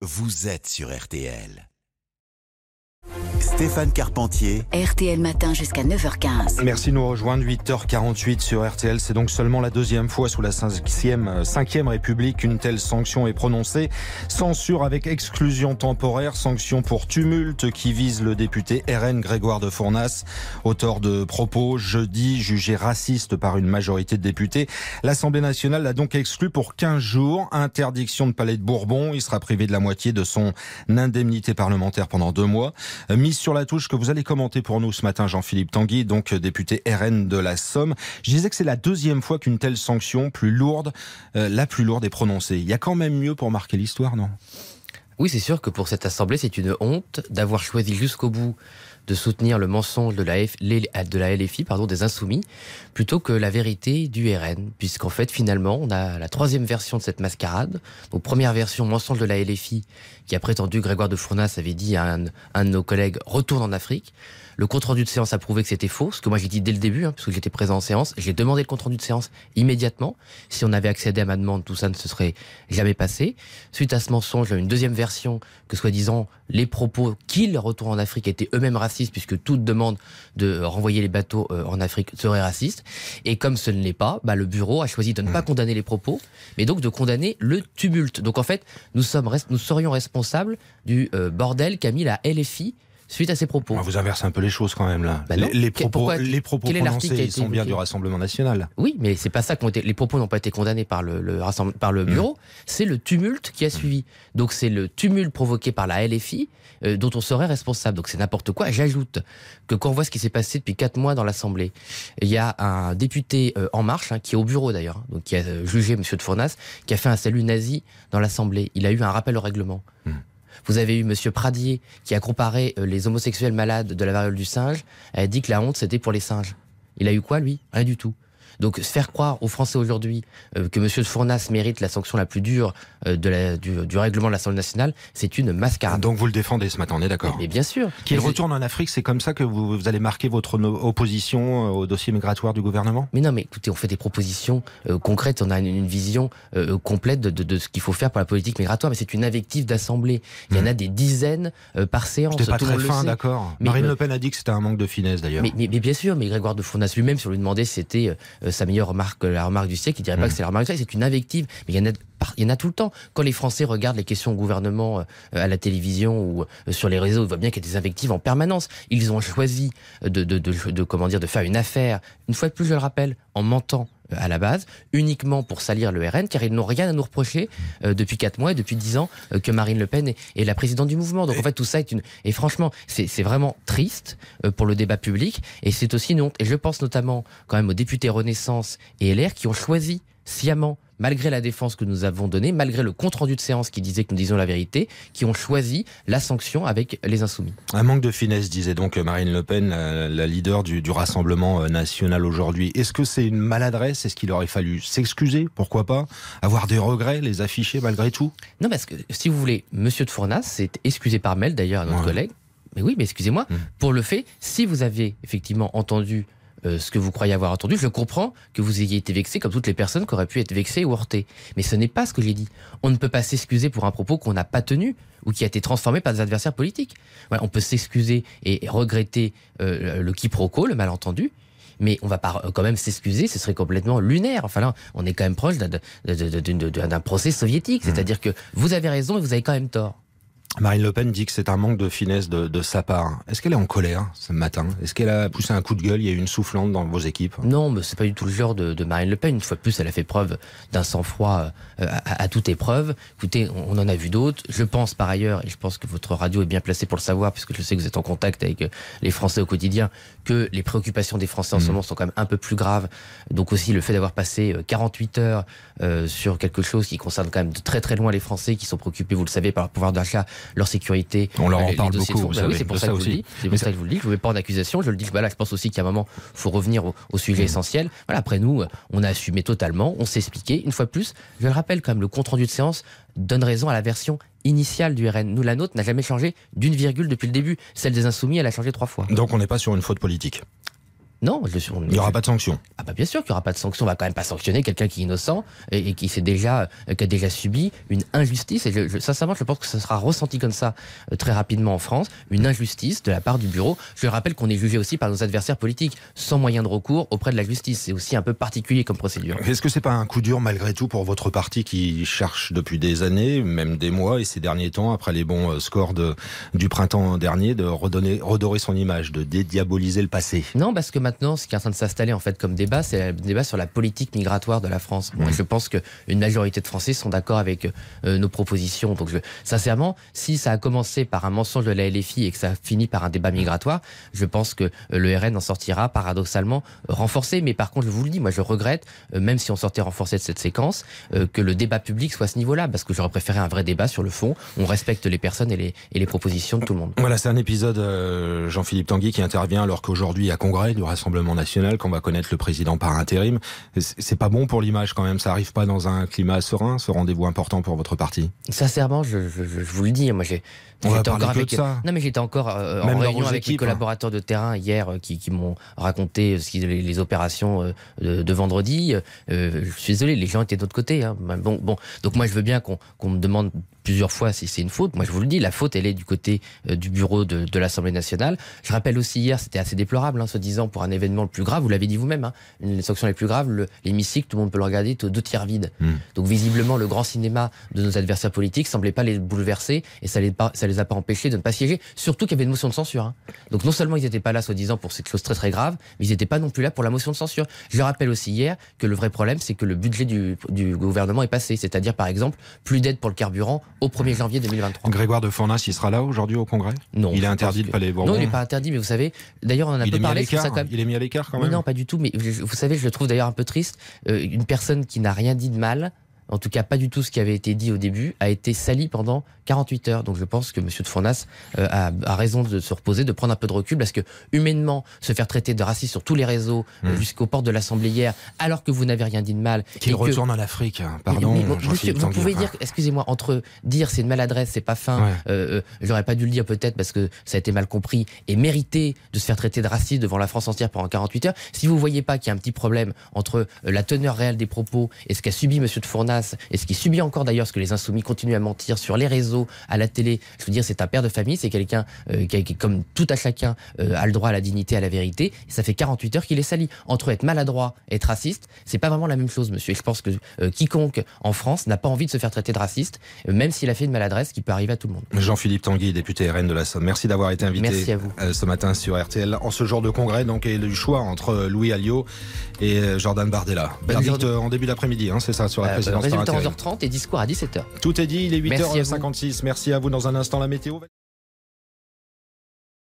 vous êtes sur RTL. Stéphane Carpentier. RTL Matin jusqu'à 9h15. Merci de nous rejoindre. 8h48 sur RTL. C'est donc seulement la deuxième fois sous la 5e, 5e République qu'une telle sanction est prononcée. Censure avec exclusion temporaire. Sanction pour tumulte qui vise le député RN Grégoire de Fournas, auteur de propos jeudi jugés racistes par une majorité de députés. L'Assemblée nationale l'a donc exclu pour 15 jours. Interdiction de palais de Bourbon. Il sera privé de la moitié de son indemnité parlementaire pendant deux mois sur la touche que vous allez commenter pour nous ce matin, Jean-Philippe Tanguy, donc député RN de la Somme. Je disais que c'est la deuxième fois qu'une telle sanction, plus lourde, euh, la plus lourde, est prononcée. Il y a quand même mieux pour marquer l'histoire, non? Oui, c'est sûr que pour cette Assemblée, c'est une honte d'avoir choisi jusqu'au bout de soutenir le mensonge de la, LFI, pardon, des Insoumis, plutôt que la vérité du RN. Puisqu'en fait, finalement, on a la troisième version de cette mascarade. Donc, première version, mensonge de la LFI, qui a prétendu, Grégoire de Fournas avait dit à un de nos collègues, retourne en Afrique. Le compte rendu de séance a prouvé que c'était faux, ce que moi j'ai dit dès le début, hein, parce que j'étais présent en séance. J'ai demandé le compte rendu de séance immédiatement. Si on avait accédé à ma demande, tout ça ne se serait jamais passé. Suite à ce mensonge, une deuxième version que soi-disant les propos qu'ils retournent en Afrique étaient eux-mêmes racistes, puisque toute demande de renvoyer les bateaux euh, en Afrique serait raciste. Et comme ce ne l'est pas, bah, le bureau a choisi de ne pas condamner les propos, mais donc de condamner le tumulte. Donc en fait, nous, sommes, nous serions responsables du euh, bordel qu'a mis la LFI suite à ces propos. On vous inverse un peu les choses quand même là. Bah les, les, propos, les propos prononcés ils sont bien du Rassemblement national. Oui, mais c'est pas ça qu'ont été. Les propos n'ont pas été condamnés par le, le par le bureau. Mmh. C'est le tumulte qui a suivi. Donc c'est le tumulte provoqué par la LFI euh, dont on serait responsable. Donc c'est n'importe quoi. J'ajoute que quand on voit ce qui s'est passé depuis quatre mois dans l'Assemblée, il y a un député euh, En Marche hein, qui est au bureau d'ailleurs, donc qui a euh, jugé Monsieur de Fournas, qui a fait un salut nazi dans l'Assemblée. Il a eu un rappel au règlement. Mmh. Vous avez eu Monsieur Pradier qui a comparé euh, les homosexuels malades de la variole du singe. Elle a dit que la honte c'était pour les singes. Il a eu quoi lui? Rien du tout. Donc faire croire aux Français aujourd'hui euh, que M. de Fournas mérite la sanction la plus dure euh, de la, du, du, règlement de l'Assemblée nationale, c'est une mascarade. Donc vous le défendez ce matin, on est d'accord Mais bien sûr. Qu'il retourne en Afrique, c'est comme ça que vous, vous, allez marquer votre opposition euh, au dossier migratoire du gouvernement? Mais non, mais écoutez, on fait des propositions euh, concrètes, on a une, une vision euh, complète de, de, de ce qu'il faut faire pour la politique migratoire, mais c'est une invective d'assemblée. Il y en a mmh. des dizaines par séance. C'était pas très fin, d'accord. Marine Le Pen a dit que c'était un manque de finesse d'ailleurs. Mais, mais, mais, bien sûr, mais Grégoire de Fournas lui-même, si on lui demandait si c'était sa meilleure remarque, la remarque du siècle, il dirait pas mmh. que c'est la remarque du siècle, c'est une invective. Mais il y en a il y en a tout le temps. Quand les Français regardent les questions au gouvernement euh, à la télévision ou euh, sur les réseaux, ils voient bien qu'il y a des invectives en permanence. Ils ont choisi de, de, de, de, comment dire, de faire une affaire, une fois de plus, je le rappelle, en mentant euh, à la base, uniquement pour salir le RN, car ils n'ont rien à nous reprocher euh, depuis quatre mois et depuis dix ans euh, que Marine Le Pen est, la présidente du mouvement. Donc en fait, tout ça est une... Et franchement, c'est vraiment triste pour le débat public, et c'est aussi une. Et je pense notamment quand même aux députés Renaissance et LR qui ont choisi sciemment malgré la défense que nous avons donnée, malgré le compte-rendu de séance qui disait que nous disions la vérité, qui ont choisi la sanction avec les insoumis. Un manque de finesse, disait donc Marine Le Pen, la, leader du, du Rassemblement euh, national aujourd'hui. Est-ce que c'est une maladresse? Est-ce qu'il aurait fallu s'excuser? Pourquoi pas? Avoir des regrets, les afficher malgré tout? Non, parce que si vous voulez, Monsieur de Fournas s'est excusé par mail d'ailleurs à notre ouais. collègue. Mais oui, mais excusez-moi, mmh. pour le fait, si vous avez effectivement entendu euh, ce que vous croyez avoir entendu. Je comprends que vous ayez été vexé comme toutes les personnes qui auraient pu être vexées ou heurtées. Mais ce n'est pas ce que j'ai dit. On ne peut pas s'excuser pour un propos qu'on n'a pas tenu ou qui a été transformé par des adversaires politiques. Voilà, on peut s'excuser et regretter euh, le quiproquo, le malentendu, mais on va pas quand même s'excuser, ce serait complètement lunaire. Enfin là, on est quand même proche d'un procès soviétique, mmh. c'est-à-dire que vous avez raison et vous avez quand même tort. Marine Le Pen dit que c'est un manque de finesse de, de sa part. Est-ce qu'elle est en colère ce matin? Est-ce qu'elle a poussé un coup de gueule? Il y a eu une soufflante dans vos équipes? Non, mais c'est pas du tout le genre de, de, Marine Le Pen. Une fois de plus, elle a fait preuve d'un sang-froid euh, à, à, toute épreuve. Écoutez, on, on en a vu d'autres. Je pense par ailleurs, et je pense que votre radio est bien placée pour le savoir, puisque je sais que vous êtes en contact avec euh, les Français au quotidien, que les préoccupations des Français en mmh. ce moment sont quand même un peu plus graves. Donc aussi le fait d'avoir passé 48 euh, heures euh, sur quelque chose qui concerne quand même de très très loin les Français qui sont préoccupés, vous le savez, par leur pouvoir d'achat, leur sécurité on leur en parle beaucoup. Bah oui, c'est pour ça, ça, que je vous le dis. C'est pour ça que je vous le dis. Je ne vous mets pas en accusation. Je le dis. Voilà, je pense aussi qu'à un moment, faut revenir au, au sujet mmh. essentiel. Voilà. Après nous, on a assumé totalement. On s'est expliqué. Une fois de plus, je le rappelle quand même, le compte rendu de séance donne raison à la version initiale du RN. Nous, la nôtre n'a jamais changé d'une virgule depuis le début. Celle des Insoumis, elle a changé trois fois. Donc on n'est pas sur une faute politique Non, je, il n'y aura pas de sanction. Ah bah bien sûr qu'il n'y aura pas de sanction. On va quand même pas sanctionner quelqu'un qui est innocent et, qui s'est déjà, euh, qui a déjà subi une injustice. Et je, sincèrement, je pense que ça sera ressenti comme ça euh, très rapidement en France, une injustice de la part du bureau. Je rappelle qu'on est jugé aussi par nos adversaires politiques, sans moyen de recours auprès de la justice. C'est aussi un peu particulier comme procédure. Est-ce que c'est pas un coup dur malgré tout pour votre parti qui cherche depuis des années, même des mois et ces derniers temps, après les bons euh, scores de, du printemps dernier, de redonner, redorer son image, de dédiaboliser le passé? Non, parce que maintenant, ce qui est en train de s'installer en fait comme débat, c'est le débat sur la politique migratoire de la France. Moi, je pense qu'une majorité de Français sont d'accord avec euh, nos propositions. Donc, je, sincèrement, si ça a commencé par un mensonge de la LFI et que ça finit par un débat migratoire, je pense que euh, le RN en sortira paradoxalement euh, renforcé. Mais par contre, je vous le dis, moi, je regrette, même si on sortait renforcé de cette séquence, que le débat public soit à ce niveau-là, parce que j'aurais préféré un vrai débat sur le fond. On respecte les personnes et les, et les propositions de tout le monde. Voilà, c'est un épisode, Jean-Philippe Tanguy, qui intervient alors qu'aujourd'hui, à Congrès du Rassemblement national, qu'on va connaître le président par intérim. C'est pas bon pour l'image quand même. Ça arrive pas dans un climat serein, ce rendez-vous important pour votre parti? Sincèrement, je, je, je vous le dis, moi j'ai on va encore avec... ça. Non, mais j'étais encore euh, en réunion avec les hein. collaborateurs de terrain hier euh, qui, qui m'ont raconté ce les, les, opérations euh, de, de, vendredi. je suis désolé, les gens étaient de l'autre côté. Hein. Bon, bon, donc moi je veux bien qu'on me demande plusieurs fois si c'est une faute. Moi je vous le dis, la faute elle est du côté du bureau de, de l'Assemblée nationale. Je rappelle aussi hier, c'était assez déplorable, hein, se disant pour un événement le plus grave. Vous l'avez dit vous-même, hein, une sanctions les plus graves, l'hémicycle, tout le monde peut le regarder, deux tiers vide. Hmm. Donc visiblement le grand cinéma de nos adversaires politiques semblait pas les bouleverser et ça les pas ça les a pas empêchés de ne pas siéger. Surtout qu'il y avait une motion de censure. Hein. Donc non seulement ils n'étaient pas là, soi-disant, pour cette chose très très grave, mais ils n'étaient pas non plus là pour la motion de censure. Je rappelle aussi hier que le vrai problème, c'est que le budget du, du, gouvernement est passé. C'est-à-dire, par exemple, plus d'aide pour le carburant au 1er janvier 2023. Grégoire de Fournas, il sera là aujourd'hui au Congrès? Non. Il est interdit de Palais Bourbon Non, il n'est pas interdit, mais vous savez, d'ailleurs, on en a peu parlé. Ça, quand même... Il est mis à l'écart quand même. non, pas du tout. Mais vous savez, je le trouve d'ailleurs un peu triste. Euh, une personne qui n'a rien dit de mal, en tout cas pas du tout ce qui avait été dit au début, a été sali pendant 48 heures. Donc je pense que M. de Fournas euh, a, a, raison de se reposer, de prendre un peu de recul, parce que humainement, se faire traiter de raciste sur tous les réseaux, euh, mmh. jusqu'aux portes de l'Assemblée hier, alors que vous n'avez rien dit de mal. Qu'il retourne en Afrique, hein. pardon. monsieur, vous pouvez dire, excusez-moi, entre dire c'est une maladresse, c'est pas fin, euh, j'aurais pas dû le dire peut-être parce que ça a été mal compris, et mériter de se faire traiter de raciste devant la France entière pendant 48 heures, si vous voyez pas qu'il y a un petit problème entre la teneur réelle des propos et ce qu'a subi M. de Fournas, et ce qui subit encore d'ailleurs ce que les insoumis continuent à mentir sur les réseaux, à la télé. Je veux dire, c'est un père de famille, c'est quelqu'un euh, qui, comme tout à chacun, euh, a le droit à la dignité, à la vérité. Et ça fait 48 heures qu'il est sali. Entre être maladroit et être raciste, c'est pas vraiment la même chose, monsieur. Et je pense que euh, quiconque en France n'a pas envie de se faire traiter de raciste, même s'il a fait une maladresse qui peut arriver à tout le monde. Jean-Philippe Tanguy, député RN de la Somme. Merci d'avoir été invité Merci à vous. ce matin sur RTL en ce jour de congrès. Donc, et le choix entre Louis Alliot et Jordan Bardella. Verdict en début d'après-midi, hein, c'est ça, sur la présidence. Résultat 11h30 et discours à 17h. Tout est dit, il est 8h56. Merci à vous dans un instant la météo.